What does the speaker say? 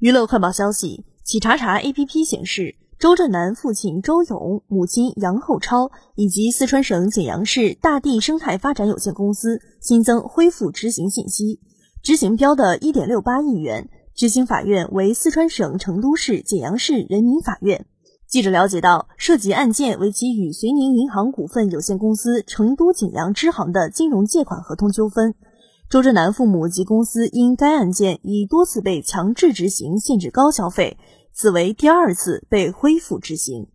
娱乐快报消息：企查查 APP 显示，周震南父亲周勇、母亲杨厚超以及四川省简阳市大地生态发展有限公司新增恢复执行信息，执行标的一点六八亿元，执行法院为四川省成都市简阳市人民法院。记者了解到，涉及案件为其与绥宁银行股份有限公司成都简阳支行的金融借款合同纠纷。周震南父母及公司因该案件已多次被强制执行限制高消费，此为第二次被恢复执行。